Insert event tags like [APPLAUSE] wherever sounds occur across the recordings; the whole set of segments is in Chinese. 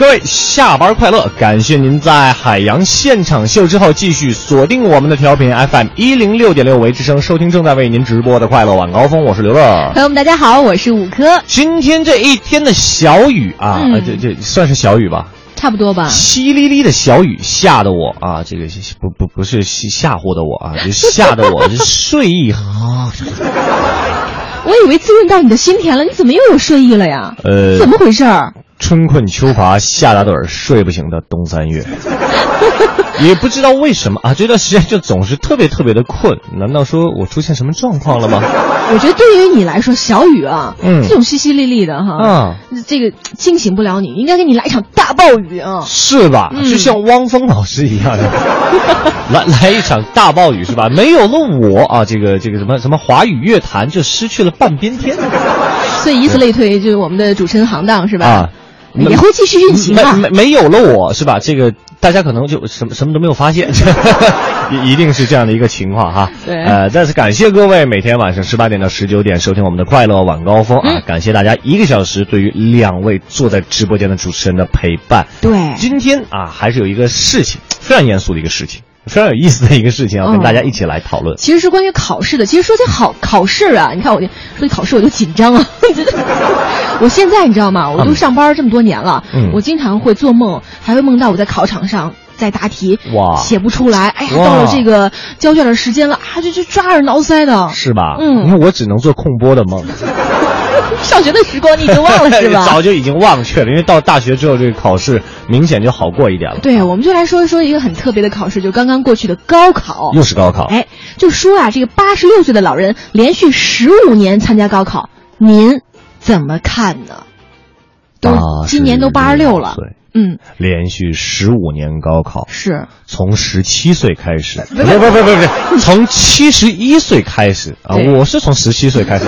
各位下班快乐！感谢您在海洋现场秀之后继续锁定我们的调频 FM 一零六点六为之声，收听正在为您直播的快乐晚高峰。我是刘乐。朋友们，大家好，我是五科。今天这一天的小雨啊，这这算是小雨吧？差不多吧。淅沥沥的小雨吓得我啊，这个不不不是吓唬的我啊，[LAUGHS] 就吓得我这睡意啊。[LAUGHS] 我以为滋润到你的心田了，你怎么又有睡意了呀？呃，怎么回事儿？春困秋乏夏打盹儿睡不醒的冬三月，[LAUGHS] 也不知道为什么啊，这段时间就总是特别特别的困。难道说我出现什么状况了吗？我觉得对于你来说，小雨啊，嗯这种淅淅沥沥的哈，啊，这个惊醒不了你，应该给你来一场大暴雨啊！是吧？嗯就像汪峰老师一样的，[LAUGHS] 来来一场大暴雨是吧？没有了我啊，这个这个什么什么华语乐坛就失去了半边天所以以此类推，就是我们的主持人行当是吧？啊。也会继续运行啊。没没没有了我是吧？这个大家可能就什么什么都没有发现，[LAUGHS] 一一定是这样的一个情况哈。对呃，再次感谢各位每天晚上十八点到十九点收听我们的快乐晚高峰啊！嗯感谢大家一个小时对于两位坐在直播间的主持人的陪伴。对，今天啊，还是有一个事情非常严肃的一个事情，[LAUGHS] 非常有意思的一个事情要跟嗯大家一起来讨论。其实是关于考试的。其实说起考考试啊，你看我就说起考试我就紧张啊。我现在你知道吗？我都上班这么多年了，嗯我经常会做梦，还会梦到我在考场上在答题，哇写不出来。哎呀，到了这个交卷的时间了啊，就就抓耳挠腮的。是吧？嗯因为我只能做空播的梦，[LAUGHS] 上学的时光你已经忘了 [LAUGHS] 是吧？早就已经忘却了，因为到大学之后，这个考试明显就好过一点了。对，我们就来说一说一个很特别的考试，就刚刚过去的高考。又是高考。哎，就说啊，这个八十六岁的老人连续十五年参加高考，您怎么看呢？都今年都八十六了，岁嗯，连续十五年高考，是。从十七岁开始，不不不是不。不，从七十一岁开始。啊！我是从十七岁开始，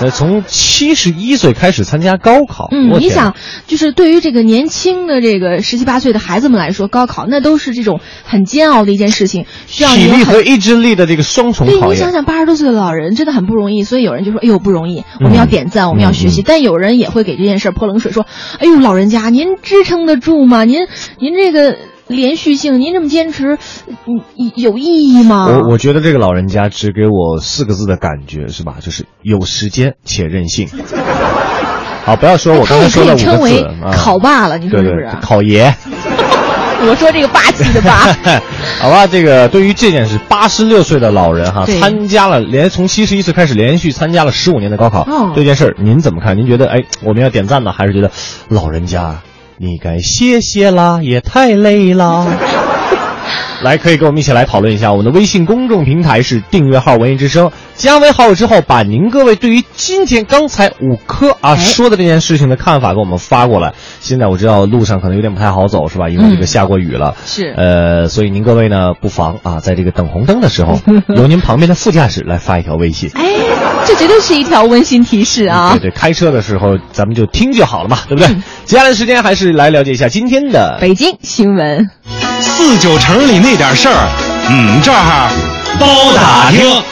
呃，从七十一岁开始参加高考。嗯，你想，就是对于这个年轻的这个十七八岁的孩子们来说，高考那都是这种很煎熬的一件事情，需要体。力和意志力的这个双重对，考验。你想想，八十多岁的老人真的很不容易，所以有人就说：“哎呦，不容易，我们嗯要点赞，我们要学习。但有人也会给这件事泼冷水，说：“哎呦，老人家，您支撑得住吗？您您这个连续性，您这么坚持，嗯，有意义吗？”我我觉得这个老人家只给我四个字的感觉是吧？就是有时间且任性。[LAUGHS] 好，不要说我刚才说的称为字啊。考霸了，你说是不是？，考爷。[LAUGHS] 我说这个霸气的霸。[LAUGHS] 好吧，这个对于这件事，八十六岁的老人哈，参加了连从七十一岁开始连续参加了十五年的高考，哦这件事儿您怎么看？您觉得哎，我们要点赞呢，还是觉得老人家你该歇歇啦，也太累啦？来，可以跟我们一起来讨论一下。我们的微信公众平台是订阅号“文艺之声”，加为好友之后，把您各位对于今天刚才五科啊哎说的这件事情的看法给我们发过来。现在我知道路上可能有点不太好走，是吧？因为这个嗯下过雨了。是呃，所以您各位呢，不妨啊，在这个等红灯的时候，[LAUGHS] 由您旁边的副驾驶来发一条微信。哎，这绝对是一条温馨提示啊！对对，开车的时候咱们就听就好了嘛，对不对？接下来的时间还是来了解一下今天的北京新闻，四九城里那点事儿，嗯，这儿包打听。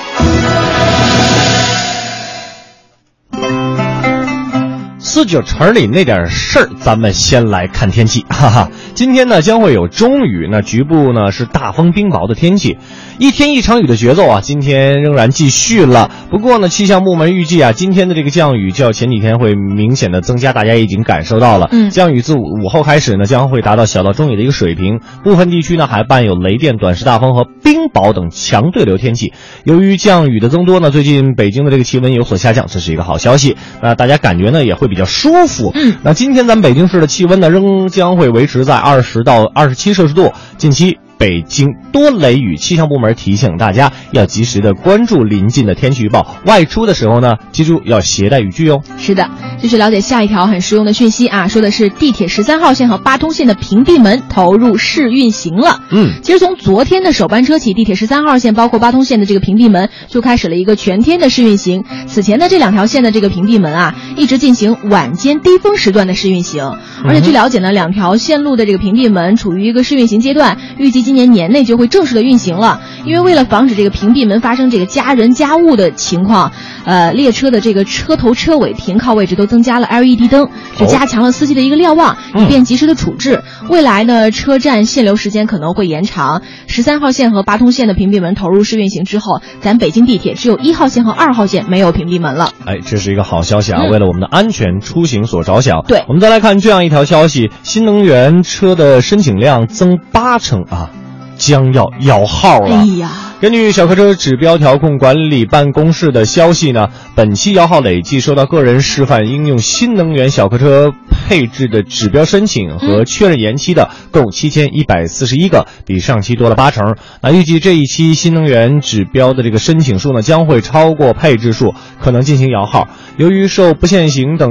四九城里那点事儿，咱们先来看天气，哈哈。今天呢将会有中雨，那局部呢是大风冰雹的天气，一天一场雨的节奏啊，今天仍然继续了。不过呢，气象部门预计啊，今天的这个降雨较前几天会明显的增加，大家已经感受到了。嗯降雨自午午后开始呢，将会达到小到中雨的一个水平，部分地区呢还伴有雷电、短时大风和冰雹等强对流天气。由于降雨的增多呢，最近北京的这个气温有所下降，这是一个好消息。那大家感觉呢也会比较舒服。嗯，那今天咱们北京市的气温呢仍将会维持在二十到二十七摄氏度，近期北京多雷雨，气象部门提醒大家要及时的关注临近的天气预报，外出的时候呢，记住要携带雨具哦。是的，继续了解下一条很实用的讯息啊，说的是地铁十三号线和八通线的屏蔽门投入试运行了。嗯，其实从昨天的首班车起，地铁十三号线包括八通线的这个屏蔽门就开始了一个全天的试运行。此前的这两条线的这个屏蔽门啊，一直进行晚间低峰时段的试运行，而且据了解呢，两条线路的这个屏蔽门处于一个试运行阶段，预计今年年内就会正式的运行了。因为为了防止这个屏蔽门发生这个夹人夹物的情况，呃，列车的这个车头车尾停靠位置都增加了 LED 灯，就加强了司机的一个瞭望，以便及时的处置。未来呢，车站限流时间可能会延长。十三号线和八通线的屏蔽门投入试运行之后，咱北京地铁只有一号线和二号线没有屏蔽门了。哎，这是一个好消息啊！嗯为了我们的安全出行所着想，对我们再来看这样一条消息：新能源车的申请量增八成啊，将要摇号了。哎呀，根据小客车指标调控管理办公室的消息呢，本期摇号累计收到个人示范应用新能源小客车配置的指标申请和确认延期的共七千一百四十一个，比上期多了八成。那预计这一期新能源指标的这个申请数呢，将会超过配置数，可能进行摇号。由于受不限行等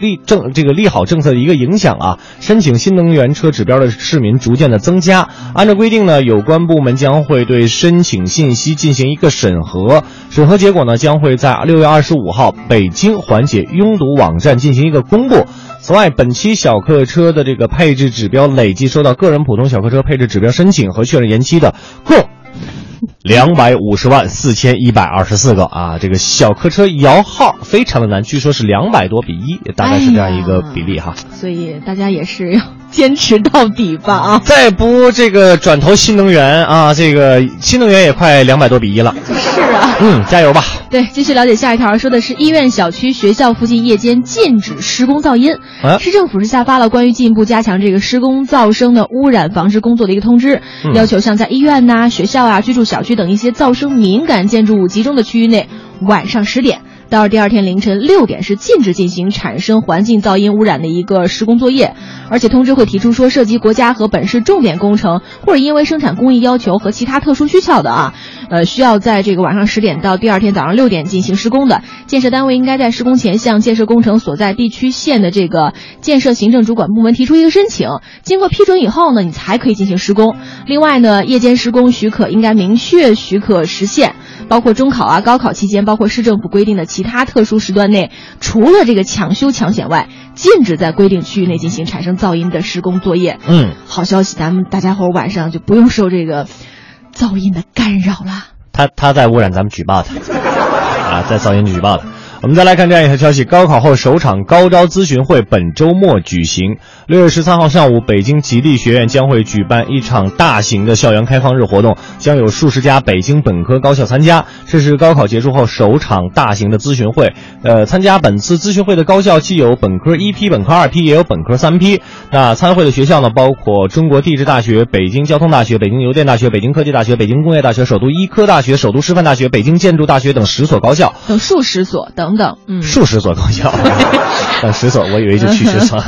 利政这个利好政策的一个影响啊，申请新能源车指标的市民逐渐的增加。按照规定呢，有关部门将会对申请信息进行一个审核，审核结果呢将会在六月二十五号北京缓解拥堵网站进行一个公布。此外，本期小客车的这个配置指标累计收到个人普通小客车配置指标申请和确认延期的共。两百五十万四千一百二十四个啊！这个小客车摇号非常的难，据说是两百多比一，大概是这样一个比例哈。所以大家也是要坚持到底吧啊！再不这个转投新能源啊，这个新能源也快两百多比一了。是啊，嗯，加油吧！对，继续了解下一条，说的是医院、小区、学校附近夜间禁止施工噪音。啊市政府是下发了关于进一步加强这个施工噪声的污染防治工作的一个通知，嗯要求像在医院呐、学校啊、居住小区等一些噪声敏感建筑物集中的区域内，晚上十点。到第二天凌晨六点是禁止进行产生环境噪音污染的一个施工作业，而且通知会提出说，涉及国家和本市重点工程，或者因为生产工艺要求和其他特殊需求的啊，呃，需要在这个晚上十点到第二天早上六点进行施工的，建设单位应该在施工前向建设工程所在地区县的这个建设行政主管部门提出一个申请，经过批准以后呢，你才可以进行施工。另外呢，夜间施工许可应该明确许可时限。包括中考啊、高考期间，包括市政府规定的其他特殊时段内，除了这个抢修抢险外，禁止在规定区域内进行产生噪音的施工作业。嗯，好消息，咱们大家伙儿晚上就不用受这个噪音的干扰了。他他在污染，咱们举报他啊，在噪音举报他。我们再来看这样一条消息：高考后首场高招咨询会本周末举行。六月十三号上午，北京吉利学院将会举办一场大型的校园开放日活动，将有数十家北京本科高校参加。这是高考结束后首场大型的咨询会。呃，参加本次咨询会的高校既有本科一批、本科二批，也有本科三批。那参会的学校呢，包括中国地质大学、北京交通大学、北京邮电大学、北京科技大学、北京工业大学、首都医科大学、首都师范大学、北京建筑大学等十所高校。等数十所等等，嗯，数十所高校，等十所，我以为就去十所。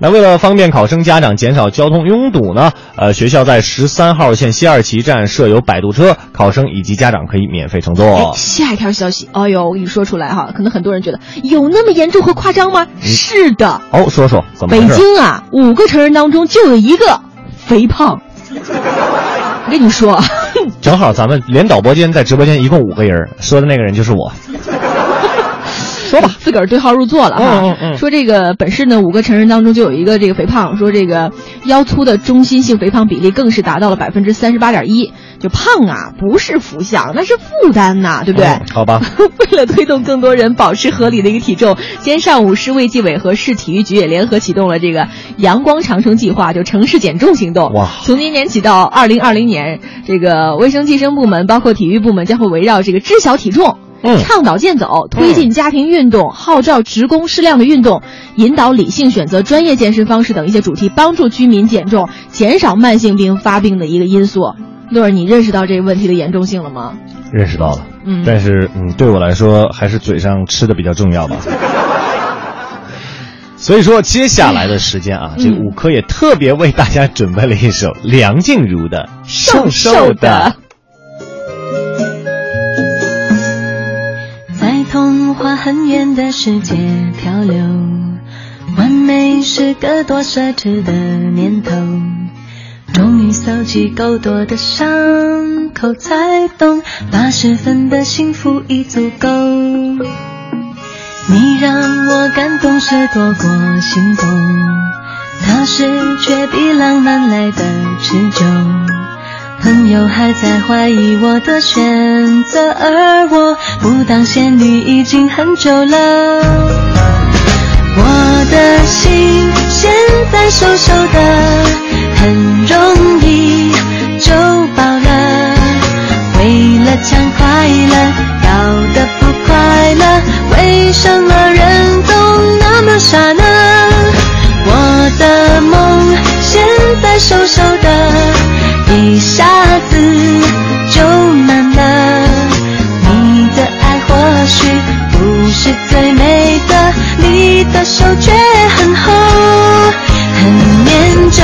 那为了方便考生家长减少交通拥堵呢，呃，学校在十三号线西二旗站设有摆渡车，考生以及家长可以免费乘哎坐，。下一条消息，哎呦，我跟你说出来哈，可能很多人觉得有那么严重和夸张吗？是的，哦，说说怎么北？京啊，五个成人当中就有一个肥胖。我跟你说，正好咱们连导播间在直播间一共五个人，说的那个人就是我。说吧，自个儿对号入座了哈。嗯嗯嗯说这个本市呢，五个成人当中就有一个这个肥胖，说这个腰粗的中心性肥胖比例更是达到了百分之三十八点一。就胖啊，不是福相，那是负担呐，对不对？嗯好吧，[LAUGHS] 为了推动更多人保持合理的一个体重，今天上午市卫计委和市体育局也联合启动了这个“阳光长城计划”，就城市减重行动。哇从今年起到二零二零年，这个卫生计生部门包括体育部门将会围绕这个知晓体重。嗯倡导健走，推进家庭运动，号召职工适量的运动，引导理性选择专业健身方式等一些主题，帮助居民减重，减少慢性病发病的一个因素。乐儿，你认识到这个问题的严重性了吗？认识到了。嗯但是嗯，对我来说还是嘴上吃的比较重要吧。所以说，接下来的时间啊，这五科也特别为大家准备了一首梁静茹的《瘦瘦的》。很远的世界漂流，完美是个多奢侈的念头。终于搜集够多的伤口，才懂八十分的幸福已足够。你让我感动是多过心动，踏实却比浪漫来的持久。朋友还在怀疑我的选择，而我不当仙女已经很久了。我的心现在瘦瘦的，很容易就饱了。为了抢快乐，搞得不快乐。为什么人都那么傻呢？我的梦现在瘦瘦的，一下子的手却很厚，很念旧。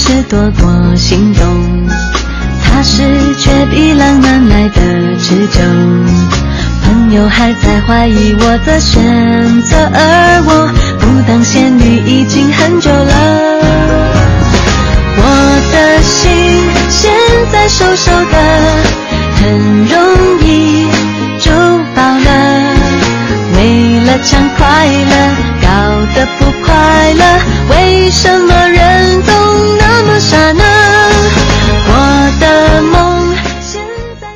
是多过心动，踏实却比浪漫来的持久。朋友还在怀疑我的选择，而我不当仙女已经很久了。我的心现在瘦瘦的，很容易就饱了。为了抢快乐，搞得不快乐，为什么人都？刹那，我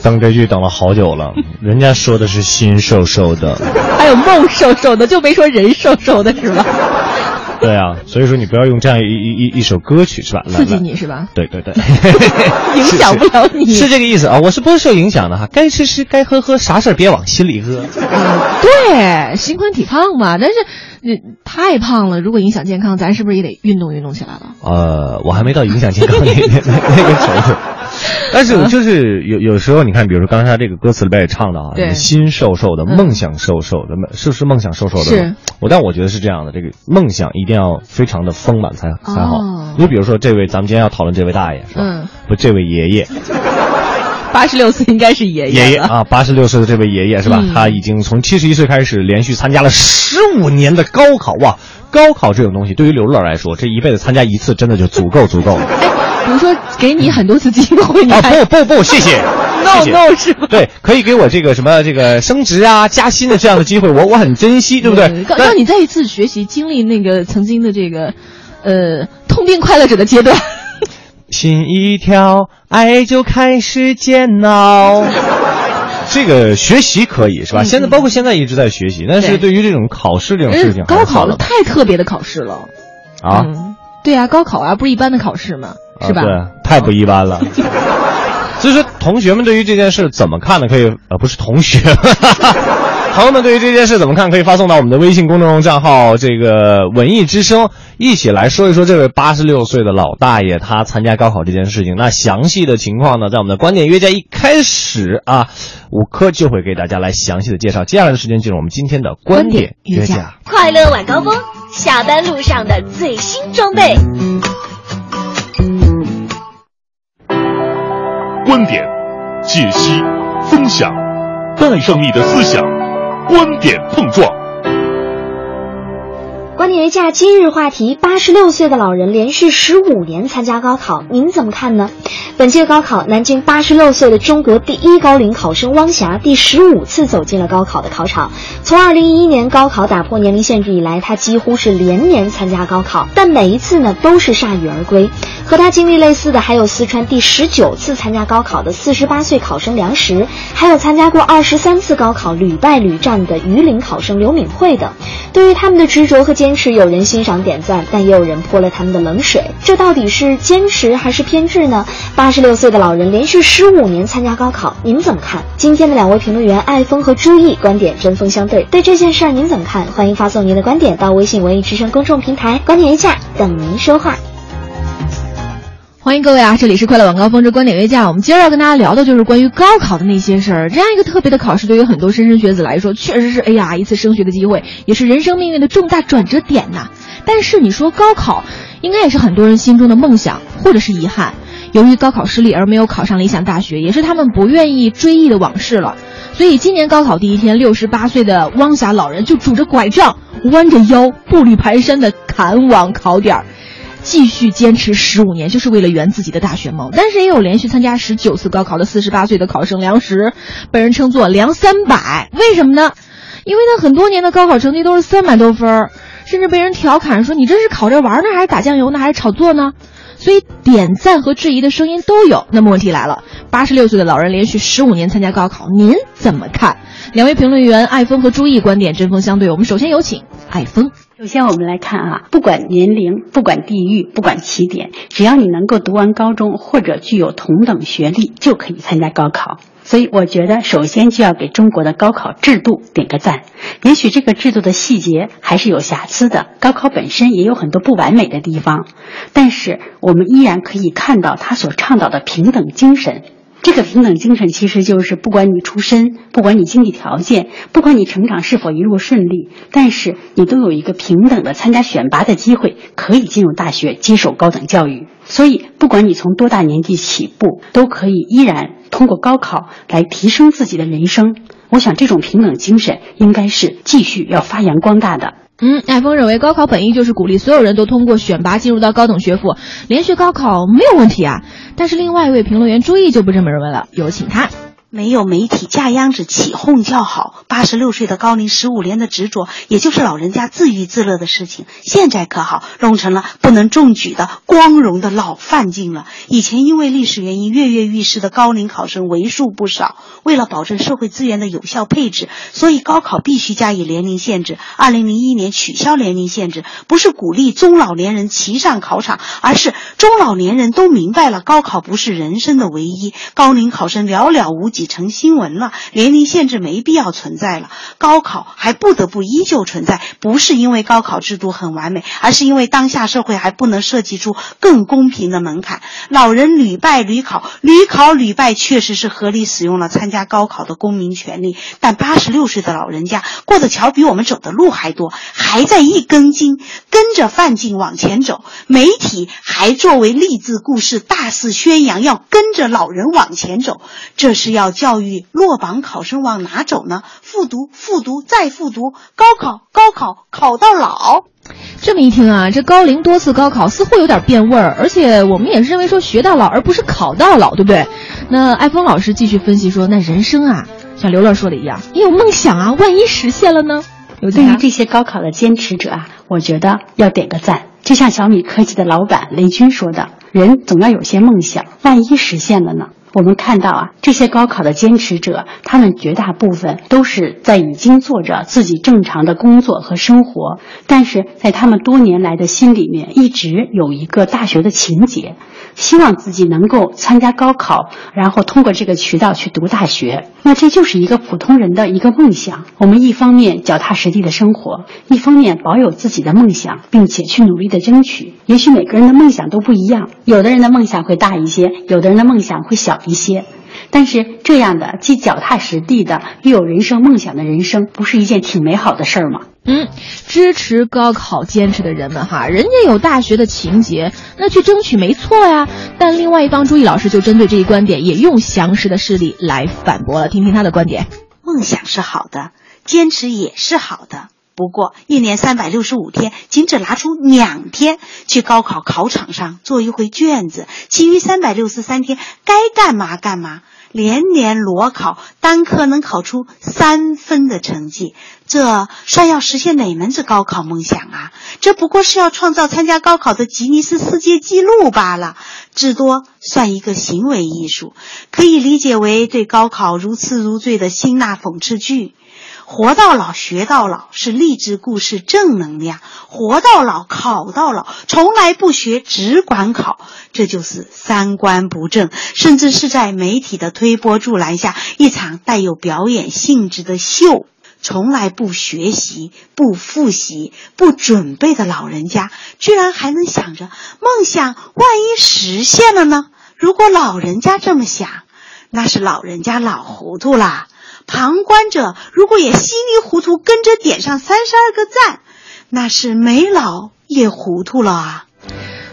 等这句等了好久了，[LAUGHS] 人家说的是心瘦瘦的，还有梦瘦瘦的，就没说人瘦瘦的，是吧？对啊，所以说你不要用这样一一一一首歌曲是吧？刺激你是吧？对对对，[LAUGHS] 影响不了你，是这个意思啊！我是不会受影响的哈，该吃吃，该喝喝，啥事儿别往心里搁。对，心宽体胖嘛，但是。那太胖了，如果影响健康，咱是不是也得运动运动起来了？呃，我还没到影响健康那那那个程度，[LAUGHS] 但是就是有有时候你看，比如说刚才这个歌词里边也唱的啊，心瘦瘦的，梦想瘦瘦的，是不是梦想瘦瘦的？是。我但我觉得是这样的，这个梦想一定要非常的丰满才才好。你比如说这位，咱们今天要讨论这位大爷是吧？嗯。不，这位爷爷。[LAUGHS] 八十六岁应该是爷爷爷爷啊，八十六岁的这位爷爷是吧？他已经从七十一岁开始连续参加了十五年的高考哇！高考这种东西，对于刘乐来说，这一辈子参加一次真的就足够足够了。[LAUGHS] 比如说给你很多次机会，你啊不不不，谢谢，no no 是吧？对，可以给我这个什么这个升职啊、加薪的这样的机会，我我很珍惜，对不对？让你再一次学习经历那个曾经的这个，呃，痛并快乐着的阶段。[LAUGHS] 心一跳，爱就开始煎熬。[LAUGHS] 这个学习可以是吧？现在包括现在一直在学习，但是对于这种考试这种事情，高考了太特别的考试了啊！对呀，高考啊，不是一般的考试吗？是吧？对，太不一般了。所以说，同学们对于这件事怎么看呢？可以，呃，不是同学。[LAUGHS] 朋友们，对于这件事怎么看？可以发送到我们的微信公众账号“这个文艺之声”，一起来说一说这位八十六岁的老大爷他参加高考这件事情。那详细的情况呢，在我们的观点约架一开始啊，五科就会给大家来详细的介绍。接下来的时间进入我们今天的观点约架，快乐晚高峰，下班路上的最新装备。观点解析分享。带上你的思想，观点碰撞。观点约架今日话题：八十六岁的老人连续十五年参加高考，您怎么看呢？本届高考，南京八十六岁的中国第一高龄考生汪霞第十五次走进了高考的考场。从二零一一年高考打破年龄限制以来，他几乎是连年参加高考，但每一次呢都是铩羽而归。和他经历类似的还有四川第十九次参加高考的四十八岁考生梁实，还有参加过二十三次高考屡败屡战的榆林考生刘敏慧等。对于他们的执着和坚持，有人欣赏点赞，但也有人泼了他们的冷水。这到底是坚持还是偏执呢？八十六岁的老人连续十五年参加高考，您怎么看？今天的两位评论员艾峰和朱毅观点针锋相对，对这件事儿您怎么看？欢迎发送您的观点到微信文艺之声公众平台，观点一下等您说话。欢迎各位啊！这里是快乐晚高峰之观点约架。我们今儿要跟大家聊的就是关于高考的那些事儿。这样一个特别的考试，对于很多莘莘学子来说，确实是哎呀一次升学的机会，也是人生命运的重大转折点呐。但是你说高考，应该也是很多人心中的梦想或者是遗憾。由于高考失利而没有考上理想大学，也是他们不愿意追忆的往事了。所以今年高考第一天，六十八岁的汪霞老人就拄着拐杖，弯着腰，步履蹒跚的赶往考点儿。继续坚持十五年，就是为了圆自己的大学梦。但是也有连续参加十九次高考的四十八岁的考生梁实，被人称作“梁三百”。为什么呢？因为他很多年的高考成绩都是三百多分，甚至被人调侃说：“你这是考着玩呢，还是打酱油呢，还是炒作呢？”所以点赞和质疑的声音都有。那么问题来了，八十六岁的老人连续十五年参加高考，您怎么看？两位评论员艾峰和朱毅观点针锋相对。我们首先有请艾峰。首先，我们来看啊，不管年龄，不管地域，不管起点，只要你能够读完高中或者具有同等学历，就可以参加高考。所以，我觉得首先就要给中国的高考制度点个赞。也许这个制度的细节还是有瑕疵的，高考本身也有很多不完美的地方，但是我们依然可以看到他所倡导的平等精神。这个平等精神其实就是，不管你出身，不管你经济条件，不管你成长是否一路顺利，但是你都有一个平等的参加选拔的机会，可以进入大学接受高等教育。所以，不管你从多大年纪起步，都可以依然通过高考来提升自己的人生。我想，这种平等精神应该是继续要发扬光大的。嗯，艾峰认为高考本意就是鼓励所有人都通过选拔进入到高等学府，连续高考没有问题啊。但是另外一位评论员朱毅就不这么认为了，有请他。没有媒体架秧子起哄叫好，八十六岁的高龄十五年的执着，也就是老人家自娱自乐的事情。现在可好，弄成了不能中举的光荣的老范进了。以前因为历史原因跃跃欲试的高龄考生为数不少，为了保证社会资源的有效配置，所以高考必须加以年龄限制。二零零一年取消年龄限制，不是鼓励中老年人齐上考场，而是中老年人都明白了高考不是人生的唯一，高龄考生寥寥无几。成新闻了，年龄限制没必要存在了。高考还不得不依旧存在，不是因为高考制度很完美，而是因为当下社会还不能设计出更公平的门槛。老人屡败屡考，屡考屡败，确实是合理使用了参加高考的公民权利。但八十六岁的老人家过的桥比我们走的路还多，还在一根筋跟着范进往前走。媒体还作为励志故事大肆宣扬，要跟着老人往前走，这是要。教育落榜考生往哪走呢？复读、复读再复读，高考、高考考到老。这么一听啊，这高龄多次高考似乎有点变味儿，而且我们也是认为说学到老而不是考到老，对不对？那艾峰老师继续分析说，那人生啊，像刘乐说的一样，也有梦想啊，万一实现了呢？对于这些高考的坚持者啊，我觉得要点个赞。就像小米科技的老板雷军说的：“人总要有些梦想，万一实现了呢？”我们看到啊，这些高考的坚持者，他们绝大部分都是在已经做着自己正常的工作和生活，但是在他们多年来的心里面，一直有一个大学的情节。希望自己能够参加高考，然后通过这个渠道去读大学。那这就是一个普通人的一个梦想。我们一方面脚踏实地的生活，一方面保有自己的梦想，并且去努力的争取。也许每个人的梦想都不一样，有的人的梦想会大一些，有的人的梦想会小一些。但是这样的既脚踏实地的又有人生梦想的人生，不是一件挺美好的事儿吗？嗯，支持高考坚持的人们哈，人家有大学的情节，那去争取没错呀。但另外一方，朱毅老师就针对这一观点，也用详实的事例来反驳了，听听他的观点。梦想是好的，坚持也是好的。不过一年三百六十五天，仅只拿出两天去高考考场上做一回卷子，其余三百六十三天该干嘛干嘛。连年裸考，单科能考出三分的成绩，这算要实现哪门子高考梦想啊？这不过是要创造参加高考的吉尼斯世界纪录罢了，至多算一个行为艺术，可以理解为对高考如痴如醉的辛辣讽刺剧。活到老学到老是励志故事正能量，活到老考到老从来不学只管考，这就是三观不正，甚至是在媒体的推波助澜下一场带有表演性质的秀。从来不学习、不复习、不准备的老人家，居然还能想着梦想，万一实现了呢？如果老人家这么想，那是老人家老糊涂啦。旁观者如果也稀里糊涂跟着点上三十二个赞，那是没老也糊涂了啊！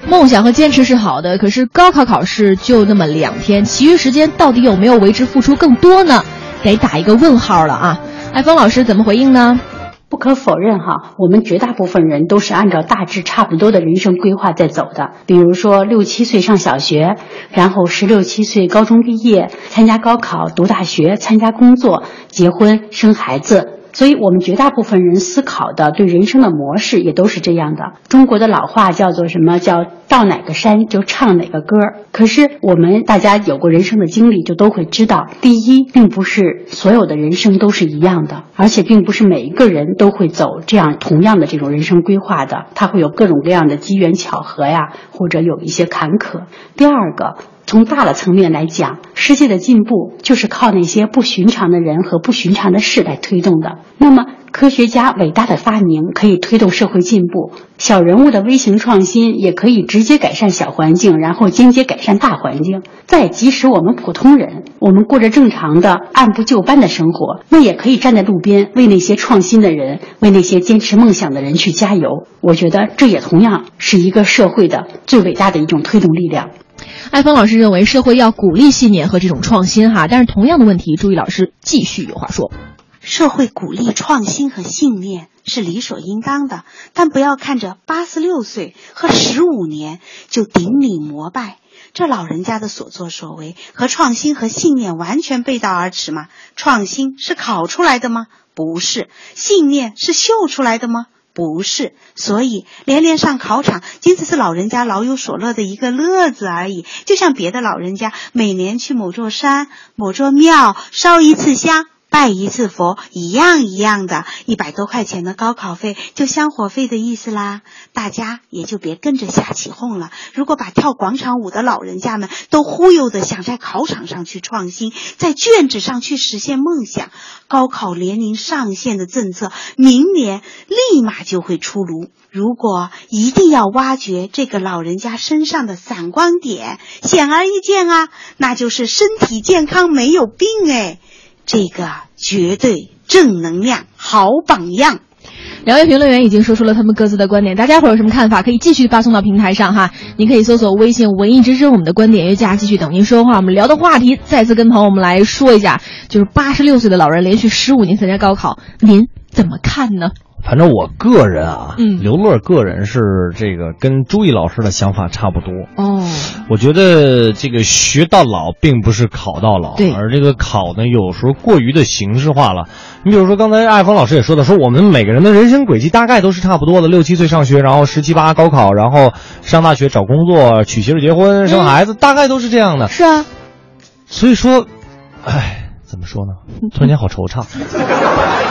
梦想和坚持是好的，可是高考考试就那么两天，其余时间到底有没有为之付出更多呢？得打一个问号了啊！艾峰老师怎么回应呢？不可否认，哈，我们绝大部分人都是按照大致差不多的人生规划在走的。比如说，六七岁上小学，然后十六七岁高中毕业，参加高考、读大学、参加工作、结婚、生孩子。所以，我们绝大部分人思考的对人生的模式也都是这样的。中国的老话叫做什么？叫到哪个山就唱哪个歌。可是，我们大家有过人生的经历，就都会知道，第一，并不是所有的人生都是一样的，而且并不是每一个人都会走这样同样的这种人生规划的，他会有各种各样的机缘巧合呀，或者有一些坎坷。第二个。从大的层面来讲，世界的进步就是靠那些不寻常的人和不寻常的事来推动的。那么，科学家伟大的发明可以推动社会进步，小人物的微型创新也可以直接改善小环境，然后间接改善大环境。再即使我们普通人，我们过着正常的按部就班的生活，那也可以站在路边为那些创新的人、为那些坚持梦想的人去加油。我觉得这也同样是一个社会的最伟大的一种推动力量。艾峰老师认为，社会要鼓励信念和这种创新，哈。但是同样的问题，朱毅老师继续有话说：社会鼓励创新和信念是理所应当的，但不要看着八十六岁和十五年就顶礼膜拜，这老人家的所作所为和创新和信念完全背道而驰吗？创新是考出来的吗？不是。信念是秀出来的吗？不是，所以连连上考场，仅仅是老人家老有所乐的一个乐子而已。就像别的老人家每年去某座山、某座庙烧一次香。拜一次佛一样一样的，一百多块钱的高考费就香火费的意思啦。大家也就别跟着瞎起哄了。如果把跳广场舞的老人家们都忽悠的想在考场上去创新，在卷纸上去实现梦想，高考年龄上限的政策明年立马就会出炉。如果一定要挖掘这个老人家身上的闪光点，显而易见啊，那就是身体健康没有病哎。这个绝对正能量好榜样。两位评论员已经说出了他们各自的观点，大家伙有什么看法？可以继续发送到平台上哈。您可以搜索微信“文艺之声”，我们的观点约架，继续等您说话。我们聊的话题再次跟朋友们来说一下，就是八十六岁的老人连续十五年参加高考，您怎么看呢？反正我个人啊，嗯，刘乐个人是这个跟朱毅老师的想法差不多哦。我觉得这个学到老并不是考到老，而这个考呢，有时候过于的形式化了。你比如说刚才艾峰老师也说的，说我们每个人的人生轨迹大概都是差不多的，六七岁上学，然后十七八高考，然后上大学找工作，娶媳妇结婚生孩子，大概都是这样的。是啊，所以说，哎，怎么说呢？突然间好惆怅。[LAUGHS]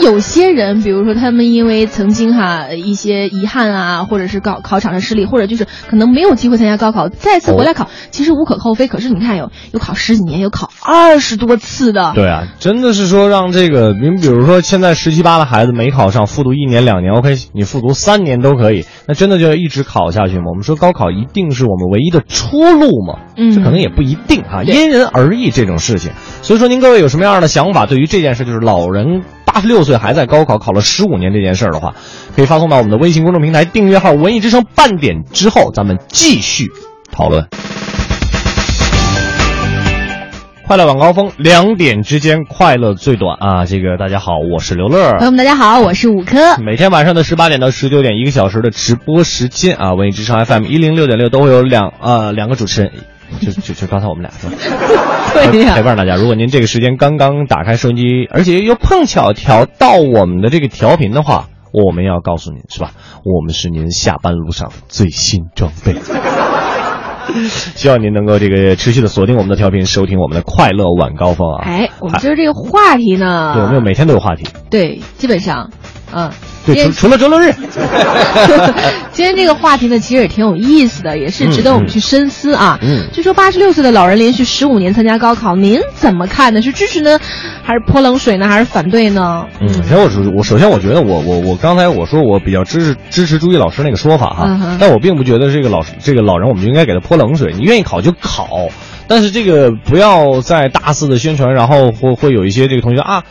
有些人，比如说他们因为曾经哈一些遗憾啊，或者是高考场上失利，或者就是可能没有机会参加高考，再次回来考，其实无可厚非。可是你看有有考十几年，有考二十多次的。对啊，真的是说让这个，您比如说现在十七八的孩子没考上，复读一年两年，OK，你复读三年都可以，那真的就要一直考下去吗？我们说高考一定是我们唯一的出路吗？嗯，这可能也不一定啊，因人而异这种事情。所以说您各位有什么样的想法？对于这件事，就是老人。八十六岁还在高考考了十五年这件事儿的话，可以发送到我们的微信公众平台订阅号“文艺之声”。半点之后，咱们继续讨论。快乐晚高峰，两点之间快乐最短啊！这个大家好，我是刘乐。朋友们，大家好，我是五科。每天晚上的十八点到十九点，一个小时的直播时间啊！文艺之声 FM 一零六点六都会有两呃两个主持人。[LAUGHS] 就就就刚才我们俩是吧？[LAUGHS] 对呀陪伴大家。如果您这个时间刚刚打开收音机，而且又碰巧调到我们的这个调频的话，我们要告诉您是吧？我们是您下班路上最新装备。[LAUGHS] 希望您能够这个持续的锁定我们的调频，收听我们的快乐晚高峰啊！哎，我们今儿这个话题呢，对，我们有每天都有话题。对，基本上，嗯，对，除除了周六日。[LAUGHS] 今天这个话题呢，其实也挺有意思的，也是值得我们去深思啊。嗯，据说八十六岁的老人连续十五年参加高考，您怎么看呢？是支持呢，还是泼冷水呢，还是反对呢？嗯，首先我首我首先我觉得我我我刚才我说我比较支持支持朱毅老师那个说法哈，嗯、但我并不觉得这个老师这个老人我们就应该给他泼冷水，你愿意考就考，但是这个不要再大肆的宣传，然后会会有一些这个同学啊，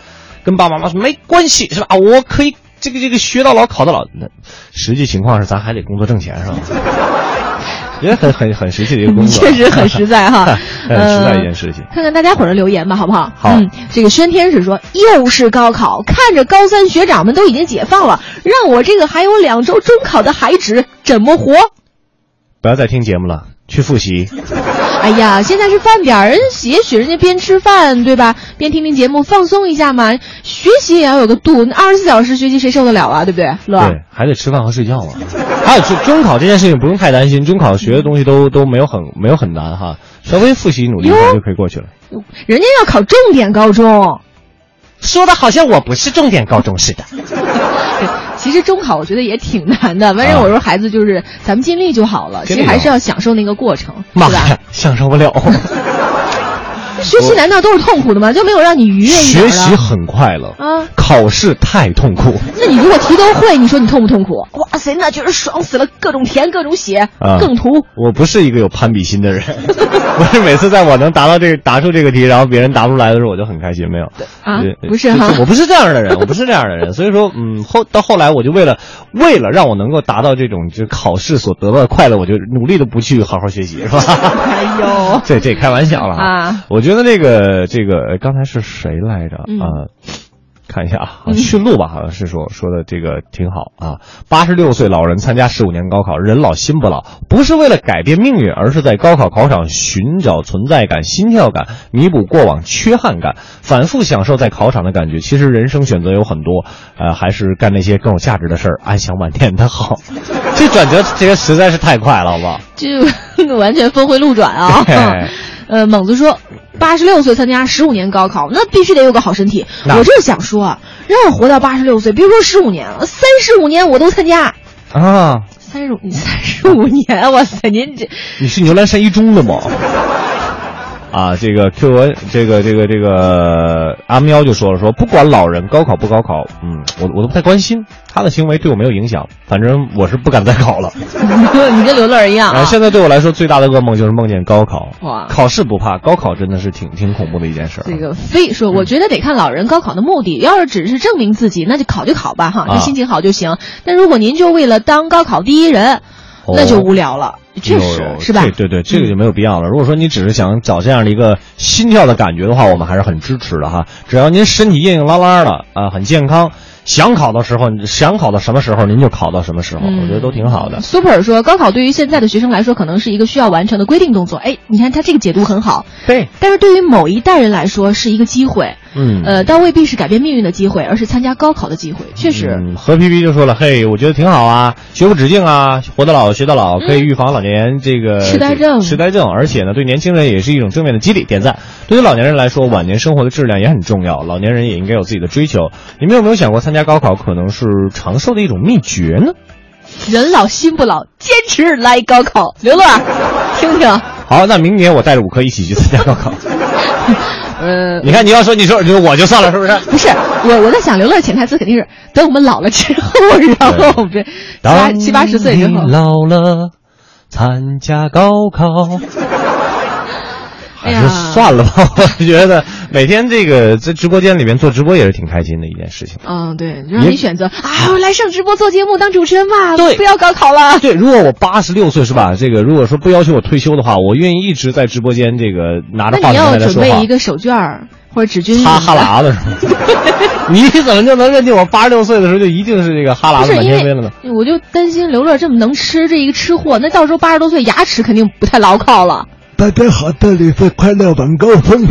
跟爸爸妈妈说没关系是吧？啊，我可以。这个这个学到老考到老，那实际情况是咱还得工作挣钱是吧？[LAUGHS] 也很很很实际的一个工作，确实很实在哈，[LAUGHS] 很实在一件事情。看看大家伙儿的留言吧，好不好？好。嗯，这个宣天使说又是高考，看着高三学长们都已经解放了，让我这个还有两周中考的孩子怎么活？不要再听节目了，去复习。哎呀，现在是饭点儿，人也许人家边吃饭对吧，边听听节目放松一下嘛。学习也要有个度，二十四小时学习谁受得了啊？对不对？乐对，还得吃饭和睡觉嘛。还有中中考这件事情不用太担心，中考学的东西都都没有很没有很难哈，稍微复习努力一下就可以过去了。人家要考重点高中，说的好像我不是重点高中似的。[LAUGHS] 对，其实中考我觉得也挺难的，反正我说孩子就是咱们尽力就好了，其实还是要享受那个过程，是吧？享受不了。学习难道都是痛苦的吗？就没有让你愉悦一点学习很快乐啊，考试太痛苦。那你如果题都会，你说你痛不痛苦？哇塞，那就是爽死了，各种填，各种写，啊、更图。我不是一个有攀比心的人，[LAUGHS] 不是每次在我能答到这个答出这个题，然后别人答不出来的时候，我就很开心。没有啊，不是哈，我不是这样的人，我不是这样的人。所以说，嗯，后到后来，我就为了为了让我能够达到这种就是考试所得到的快乐，我就努力的不去好好学习，是吧？哎呦，[LAUGHS] 这这开玩笑了啊！我觉得这个。这个刚才是谁来着啊？看一下啊，驯鹿吧，好像是说说的这个挺好啊。八十六岁老人参加十五年高考，人老心不老，不是为了改变命运，而是在高考考场寻找存在感、心跳感，弥补过往缺憾感，反复享受在考场的感觉。其实人生选择有很多，呃，还是干那些更有价值的事儿，安享晚年的好。[LAUGHS] 这转折这个实在是太快了，好不好？就完全峰回路转啊！呃，猛子说，八十六岁参加十五年高考，那必须得有个好身体。我就想说，让我活到八十六岁，别说十五年了，三十五年我都参加啊！三十五，三十五年，哇塞，您这你是牛栏山一中的吗？啊，这个 Q 文，这个这个这个阿喵就说了，说不管老人高考不高考，嗯，我我都不太关心他的行为对我没有影响，反正我是不敢再考了。[LAUGHS] 你跟刘乐一样啊！现在对我来说最大的噩梦就是梦见高考。哇，考试不怕，高考真的是挺挺恐怖的一件事。这个非说，我觉得得看老人高考的目的，要是只是证明自己，那就考就考吧，哈，这心情好就行。但如果您就为了当高考第一人，那就无聊了。确实是吧？对对对，这个就没有必要了。如果说你只是想找这样的一个心跳的感觉的话，我们还是很支持的哈。只要您身体硬硬拉拉的啊，很健康，想考的时候，想考到什么时候您就考到什么时候，嗯、我觉得都挺好的。Super 说，高考对于现在的学生来说，可能是一个需要完成的规定动作。哎，你看他这个解读很好。对。但是对于某一代人来说，是一个机会。嗯。呃，但未必是改变命运的机会，而是参加高考的机会。确实。嗯、何皮皮就说了，嘿，我觉得挺好啊，学无止境啊，活到老学到老，可以预防老年这个。痴呆症，痴呆症，而且呢，对年轻人也是一种正面的激励。点赞。对于老年人来说，晚年生活的质量也很重要，老年人也应该有自己的追求。你们有没有想过，参加高考可能是长寿的一种秘诀呢？人老心不老，坚持来高考。刘乐，听听。好，那明年我带着五科一起去参加高考。呃，你看，你要说你说就我就算了，是不是？[LAUGHS] 不是，我我在想，刘乐潜台词肯定是等我们老了之后，然后我们这七八七八十岁之后老了。参加高考，还是算了吧。[LAUGHS] 我觉得每天这个在直播间里面做直播也是挺开心的一件事情。嗯，对，让你选择啊，[LAUGHS] 我来上直播做节目当主持人吧。对，不要高考了。[LAUGHS] 对，如果我八十六岁是吧？这个如果说不要求我退休的话，我愿意一直在直播间这个拿着话筒在那你要准备一个手绢或者纸巾。哈哈喇子是吗？你怎么就能认定我八十六岁的时候就一定是这个哈喇子满天飞了呢？我就担心刘乐这么能吃，这一个吃货，那到时候八十多岁牙齿肯定不太牢靠了。大家好，这里是快乐晚高峰。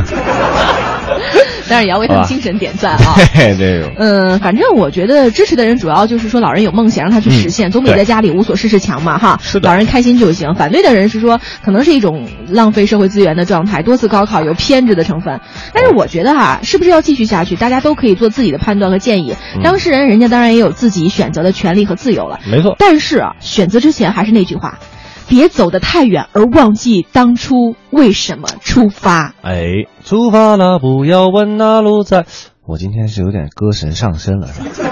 但是也要为他们精神点赞啊！[LAUGHS] 对。嗯，反正我觉得支持的人主要就是说，老人有梦想，让他去实现，总比在家里无所事事强嘛，哈。是的。老人开心就行。反对的人是说，可能是一种浪费社会资源的状态，多次高考有偏执的成分。但是我觉得哈，是不是要继续下去？大家都可以做自己的判断和建议。当事人人家当然也有自己选择的权利和自由了。没错。但是啊，选择之前还是那句话。别走得太远，而忘记当初为什么出发。哎，出发了，不要问那路在。我今天是有点歌神上身了，是吧？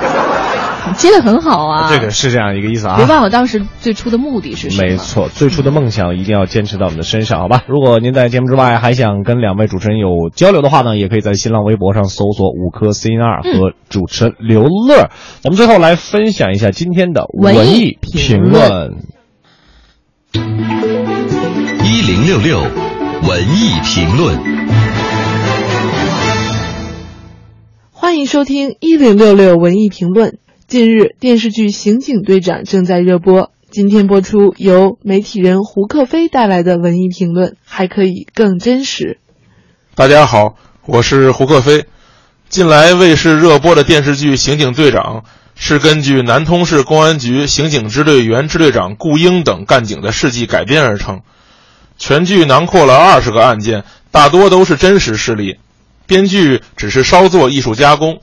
[LAUGHS] 接的很好啊。这个是这样一个意思啊。别忘了当时最初的目的是什么？没错，最初的梦想一定要坚持到我们的身上，好吧？如果您在节目之外还想跟两位主持人有交流的话呢，也可以在新浪微博上搜索“五颗 CNR” 和主持人刘乐。咱们最后来分享一下今天的文艺评论。一零六六文艺评论，欢迎收听一零六六文艺评论。近日，电视剧《刑警队长》正在热播，今天播出由媒体人胡克飞带来的文艺评论，还可以更真实。大家好，我是胡克飞。近来卫视热播的电视剧《刑警队长》。是根据南通市公安局刑警支队原支队长顾英等干警的事迹改编而成，全剧囊括了二十个案件，大多都是真实事例，编剧只是稍作艺术加工。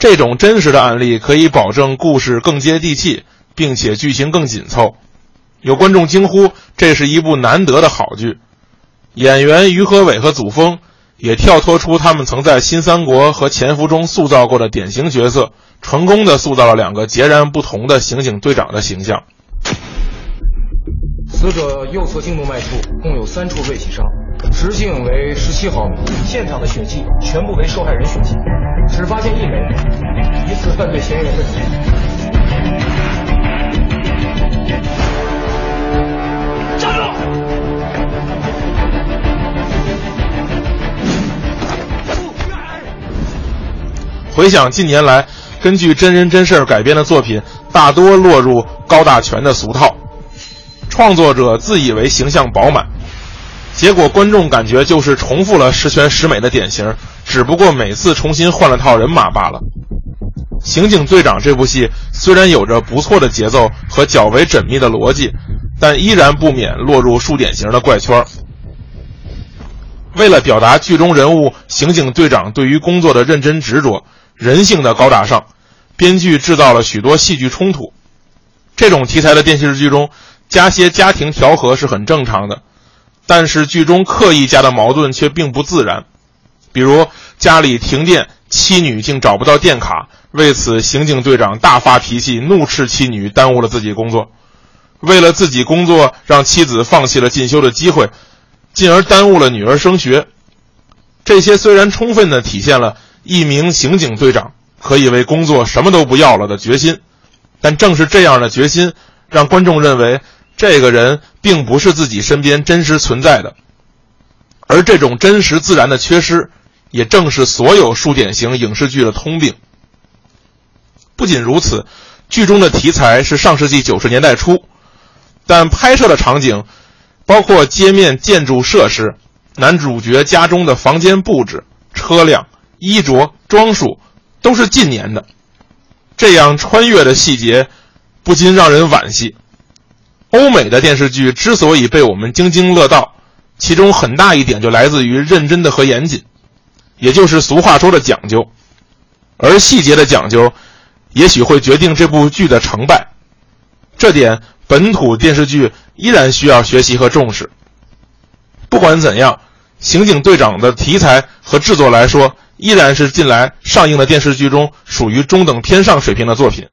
这种真实的案例可以保证故事更接地气，并且剧情更紧凑。有观众惊呼：“这是一部难得的好剧。”演员于和伟和祖峰。也跳脱出他们曾在新三国和潜伏中塑造过的典型角色，成功的塑造了两个截然不同的刑警队长的形象。死者右侧颈动脉处共有三处锐器伤，直径为十七毫米，现场的血迹全部为受害人血迹，只发现一枚，疑似犯罪嫌疑人的血。站回想近年来根据真人真事儿改编的作品，大多落入高大全的俗套，创作者自以为形象饱满，结果观众感觉就是重复了十全十美的典型，只不过每次重新换了套人马罢了。《刑警队长》这部戏虽然有着不错的节奏和较为缜密的逻辑，但依然不免落入数典型的怪圈。为了表达剧中人物刑警队长对于工作的认真执着。人性的高大上，编剧制造了许多戏剧冲突。这种题材的电视剧中加些家庭调和是很正常的，但是剧中刻意加的矛盾却并不自然。比如家里停电，妻女竟找不到电卡，为此刑警队长大发脾气，怒斥妻女耽误了自己工作。为了自己工作，让妻子放弃了进修的机会，进而耽误了女儿升学。这些虽然充分的体现了。一名刑警队长可以为工作什么都不要了的决心，但正是这样的决心，让观众认为这个人并不是自己身边真实存在的。而这种真实自然的缺失，也正是所有数典型影视剧的通病。不仅如此，剧中的题材是上世纪九十年代初，但拍摄的场景，包括街面建筑设施、男主角家中的房间布置、车辆。衣着装束都是近年的，这样穿越的细节不禁让人惋惜。欧美的电视剧之所以被我们津津乐道，其中很大一点就来自于认真的和严谨，也就是俗话说的讲究。而细节的讲究，也许会决定这部剧的成败。这点本土电视剧依然需要学习和重视。不管怎样，《刑警队长》的题材和制作来说。依然是近来上映的电视剧中属于中等偏上水平的作品。